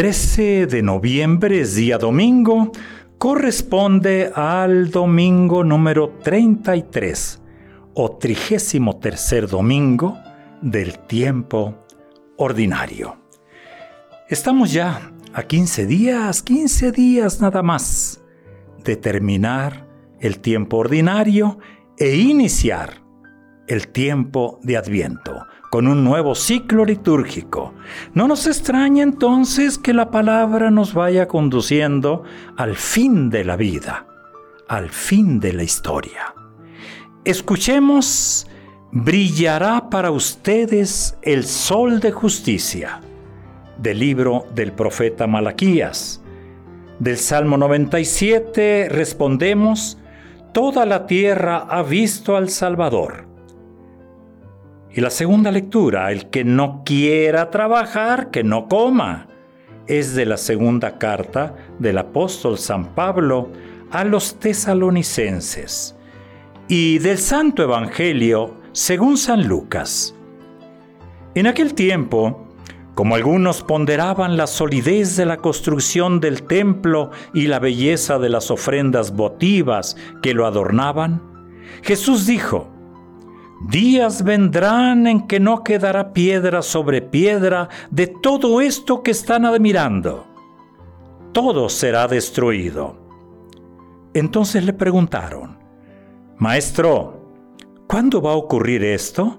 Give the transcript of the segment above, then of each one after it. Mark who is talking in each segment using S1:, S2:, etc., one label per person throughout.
S1: 13 de noviembre es día domingo, corresponde al domingo número 33 o trigésimo tercer domingo del tiempo ordinario. Estamos ya a 15 días, 15 días nada más de terminar el tiempo ordinario e iniciar el tiempo de Adviento con un nuevo ciclo litúrgico. No nos extraña entonces que la palabra nos vaya conduciendo al fin de la vida, al fin de la historia. Escuchemos, brillará para ustedes el sol de justicia, del libro del profeta Malaquías. Del Salmo 97 respondemos, Toda la tierra ha visto al Salvador y la segunda lectura, el que no quiera trabajar, que no coma, es de la segunda carta del apóstol San Pablo a los tesalonicenses y del Santo Evangelio según San Lucas. En aquel tiempo, como algunos ponderaban la solidez de la construcción del templo y la belleza de las ofrendas votivas que lo adornaban, Jesús dijo, Días vendrán en que no quedará piedra sobre piedra de todo esto que están admirando. Todo será destruido. Entonces le preguntaron, Maestro, ¿cuándo va a ocurrir esto?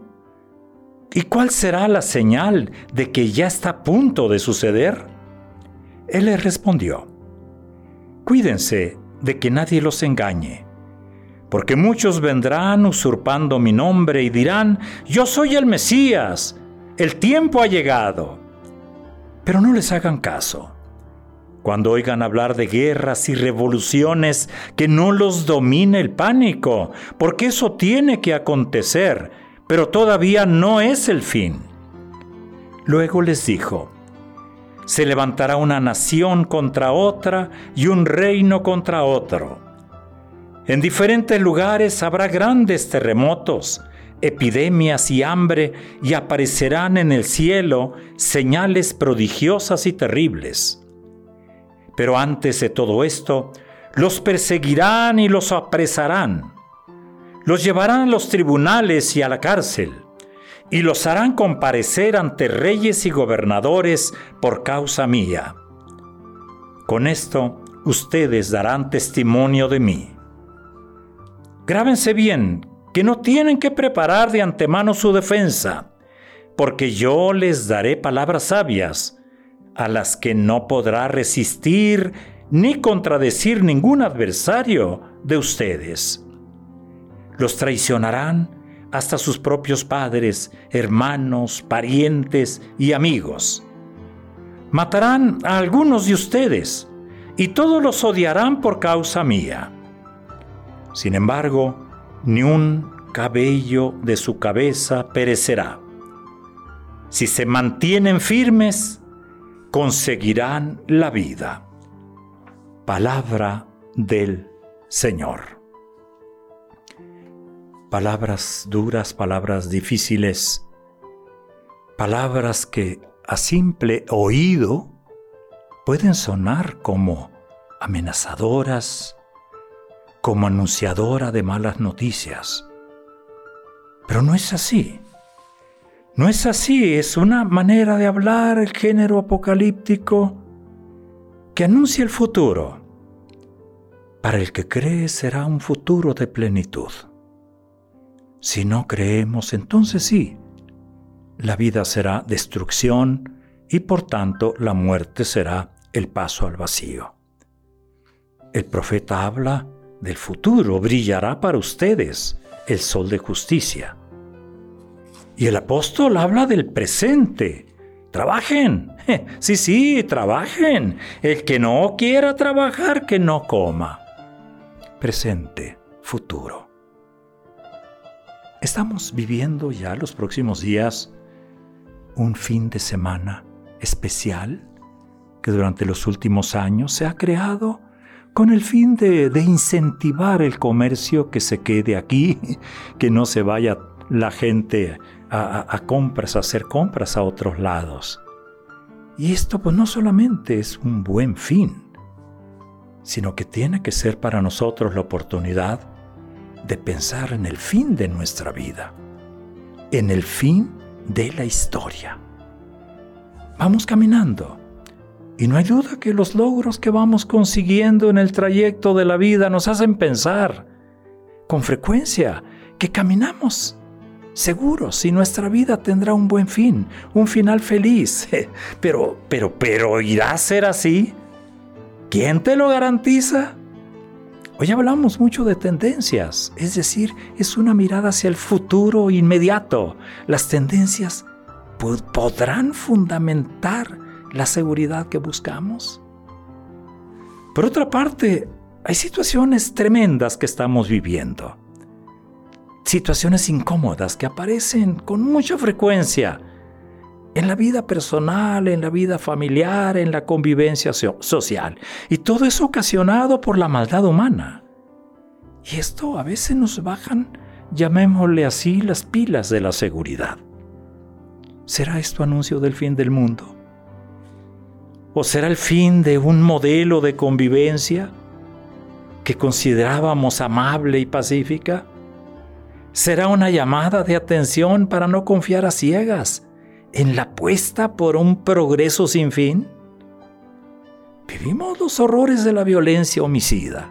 S1: ¿Y cuál será la señal de que ya está a punto de suceder? Él les respondió, Cuídense de que nadie los engañe porque muchos vendrán usurpando mi nombre y dirán, yo soy el Mesías, el tiempo ha llegado. Pero no les hagan caso. Cuando oigan hablar de guerras y revoluciones, que no los domine el pánico, porque eso tiene que acontecer, pero todavía no es el fin. Luego les dijo, se levantará una nación contra otra y un reino contra otro en diferentes lugares habrá grandes terremotos, epidemias y hambre, y aparecerán en el cielo señales prodigiosas y terribles. Pero antes de todo esto, los perseguirán y los apresarán. Los llevarán a los tribunales y a la cárcel, y los harán comparecer ante reyes y gobernadores por causa mía. Con esto ustedes darán testimonio de mí. Grábense bien que no tienen que preparar de antemano su defensa, porque yo les daré palabras sabias, a las que no podrá resistir ni contradecir ningún adversario de ustedes. Los traicionarán hasta sus propios padres, hermanos, parientes y amigos. Matarán a algunos de ustedes, y todos los odiarán por causa mía. Sin embargo, ni un cabello de su cabeza perecerá. Si se mantienen firmes, conseguirán la vida. Palabra del Señor. Palabras duras, palabras difíciles, palabras que a simple oído pueden sonar como amenazadoras, como anunciadora de malas noticias. Pero no es así. No es así, es una manera de hablar el género apocalíptico que anuncia el futuro. Para el que cree será un futuro de plenitud. Si no creemos, entonces sí, la vida será destrucción y por tanto la muerte será el paso al vacío. El profeta habla del futuro brillará para ustedes el sol de justicia. Y el apóstol habla del presente, Trabajen. Sí, sí, trabajen. El que no quiera trabajar, que no coma. Presente, futuro. Estamos viviendo ya los próximos días un fin de semana especial que durante los últimos años se ha creado con el fin de, incentivar el comercio que se quede aquí, que no se vaya la gente a, compras, a hacer compras a otros lados. Y esto pues no solamente es un buen fin, sino que tiene que ser para nosotros la oportunidad de pensar en el fin de nuestra vida, en el fin de la historia. Vamos caminando y no hay duda que los logros que vamos consiguiendo en el trayecto de la vida nos hacen pensar con frecuencia que caminamos seguros y nuestra vida tendrá un buen fin, un final feliz. Pero, pero, pero, ¿irá a ser así? ¿Quién te lo garantiza? Hoy hablamos mucho de tendencias, es decir, es una mirada hacia el futuro inmediato. Las tendencias podrán fundamentar la seguridad que buscamos. Por otra parte, hay situaciones tremendas que estamos viviendo. Situaciones incómodas que aparecen con mucha frecuencia en la vida personal, en la vida familiar, en la convivencia social. Y todo es ocasionado por la maldad humana. Y esto a veces nos bajan, llamémosle así, las pilas de la seguridad. ¿Será esto anuncio del fin del mundo? ¿O será el fin de un modelo de convivencia que considerábamos amable y pacífica? ¿Será una llamada de atención para no confiar a ciegas en la apuesta por un progreso sin fin? Vivimos los horrores de la violencia homicida.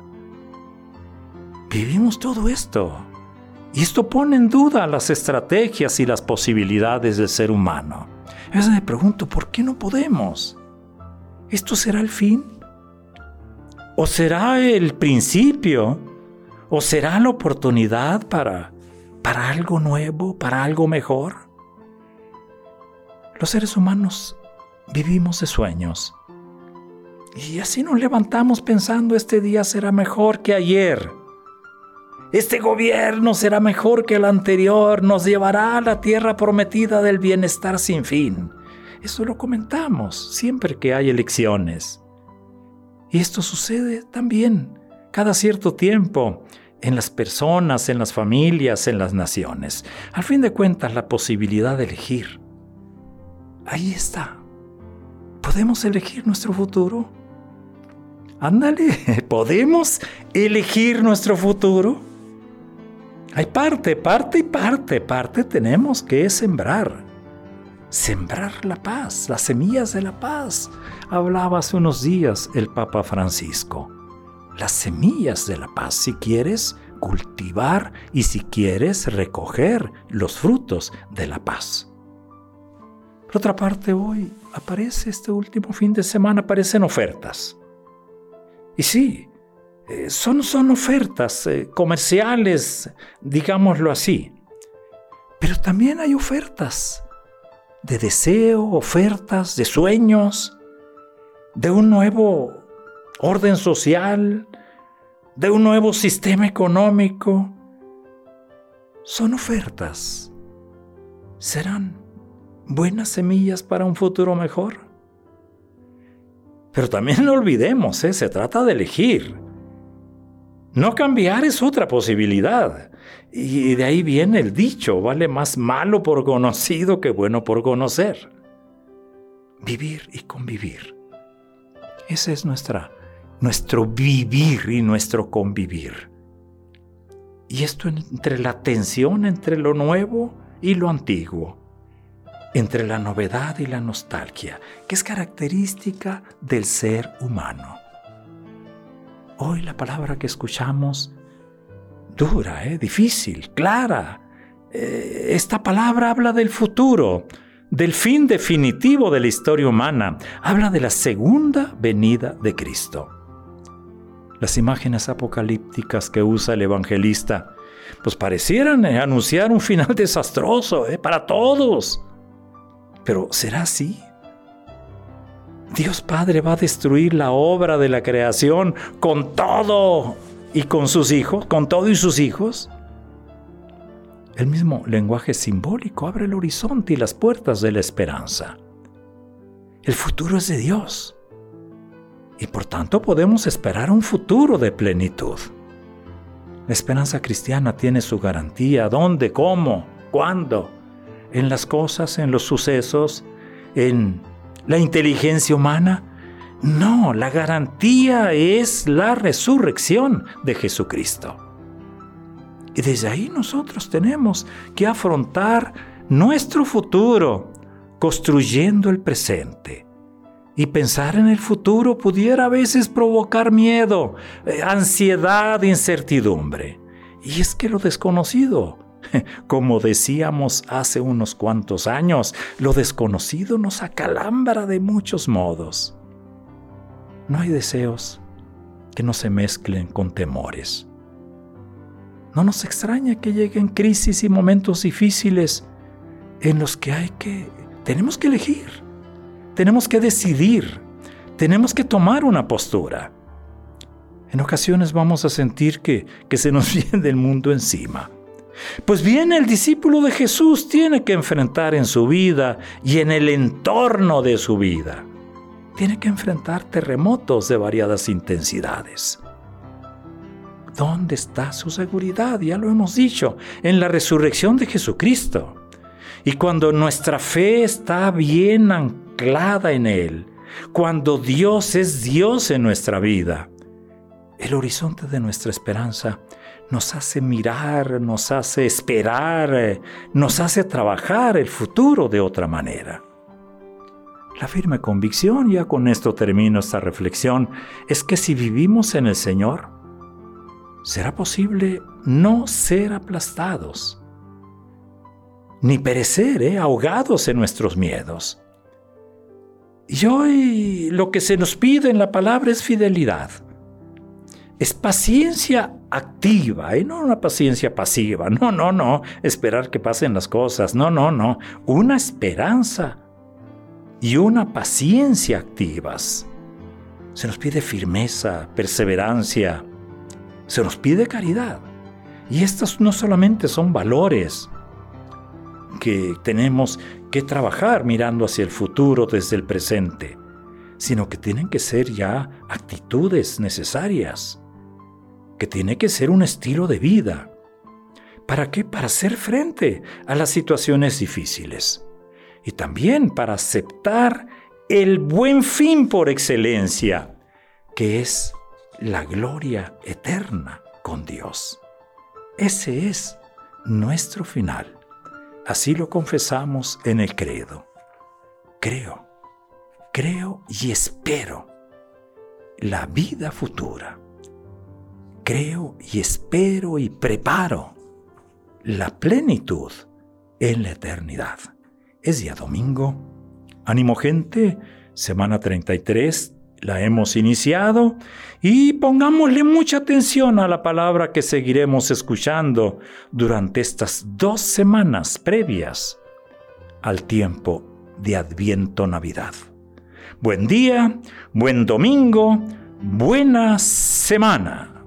S1: Vivimos todo esto. Y esto pone en duda las estrategias y las posibilidades del ser humano. A veces me pregunto, ¿por qué no podemos? ¿Esto será el fin? ¿O será el principio? ¿O será la oportunidad para, para algo nuevo, para algo mejor? Los seres humanos vivimos de sueños. Y así nos levantamos pensando este día será mejor que ayer. Este gobierno será mejor que el anterior, nos llevará a la tierra prometida del bienestar sin fin. Eso lo comentamos siempre que hay elecciones. Y esto sucede también cada cierto tiempo en las personas, en las familias, en las naciones. Al fin de cuentas, la posibilidad de elegir. Ahí está. ¿Podemos elegir nuestro futuro? Ándale, ¿podemos elegir nuestro futuro? Hay parte, parte y parte, parte tenemos que sembrar sembrar la paz, las semillas de la paz. Hablaba hace unos días el Papa Francisco. Las semillas de la paz, si quieres cultivar y si quieres recoger los frutos de la paz. Por otra parte, hoy aparece este último fin de semana, aparecen ofertas. Y sí, eh, son, son ofertas eh, comerciales, digámoslo así. Pero también hay ofertas de deseo, ofertas, de sueños, de un nuevo orden social, de un nuevo sistema económico. Son ofertas. ¿Serán buenas semillas para un futuro mejor? Pero también no olvidemos, ¿eh? se trata de elegir. No cambiar es otra posibilidad. Y de ahí viene el dicho, vale más malo por conocido que bueno por conocer. Vivir y convivir. Ese es nuestra, nuestro vivir y nuestro convivir. Y esto entre la tensión entre lo nuevo y lo antiguo, entre la novedad y la nostalgia, que es característica del ser humano. Hoy la palabra que escuchamos, dura, ¿eh? difícil, clara. Eh, esta palabra habla del futuro, del fin definitivo de la historia humana. Habla de la segunda venida de Cristo. Las imágenes apocalípticas que usa el evangelista, pues parecieran anunciar un final desastroso para todos. Pero ¿será así? Dios Padre va a destruir la obra de la creación con todo y con sus hijos, con todo y sus hijos. El mismo lenguaje simbólico abre el horizonte y las puertas de la esperanza. El futuro es de Dios y por tanto podemos esperar un futuro de plenitud. La esperanza cristiana tiene su garantía. ¿Dónde? ¿Cómo? ¿Cuándo? En las cosas, en los sucesos, en la inteligencia humana. No, la garantía es la resurrección de Jesucristo. Y desde ahí nosotros tenemos que afrontar nuestro futuro construyendo el presente. Y pensar en el futuro pudiera a veces provocar miedo, eh, ansiedad, incertidumbre. Y es que lo desconocido, como decíamos hace unos cuantos años, lo desconocido nos acalambra de muchos modos. No hay deseos que no se mezclen con temores. No nos extraña que lleguen crisis y momentos difíciles en los que hay que, tenemos que elegir, tenemos que decidir, tenemos que tomar una postura. En ocasiones vamos a sentir que, que se nos viene el mundo encima. Pues bien, el discípulo de Jesús tiene que enfrentar en su vida y en el entorno de su vida. Tiene que enfrentar terremotos de variadas intensidades. ¿Dónde está su seguridad? Ya lo hemos dicho, en la resurrección de Jesucristo. Y cuando nuestra fe está bien anclada en Él, cuando Dios es Dios en nuestra vida, el horizonte de nuestra esperanza nos hace mirar, nos hace esperar, nos hace trabajar el futuro de otra manera. La firme convicción, ya con esto termino esta reflexión, es que si vivimos en el Señor, será posible no ser aplastados, ni perecer ¿eh? ahogados en nuestros miedos. Y hoy lo que se nos pide en la palabra es fidelidad. Es paciencia activa y no una paciencia pasiva. No, no, no. Esperar que pasen las cosas. No, no, no. Una esperanza y una paciencia activas. Se nos pide firmeza, perseverancia. Se nos pide caridad. Y estos no solamente son valores que tenemos que trabajar mirando hacia el futuro desde el presente, sino que tienen que ser ya actitudes necesarias que tiene que ser un estilo de vida. ¿Para qué? Para hacer frente a las situaciones difíciles. Y también para aceptar el buen fin por excelencia, que es la gloria eterna con Dios. Ese es nuestro final. Así lo confesamos en el credo. Creo, creo y espero la vida futura creo y espero y preparo la plenitud en la eternidad. Es día domingo. Ánimo gente, semana 33 la hemos iniciado y pongámosle mucha atención a la palabra que seguiremos escuchando durante estas dos semanas previas al tiempo de Adviento Navidad. Buen día, buen domingo, buena semana.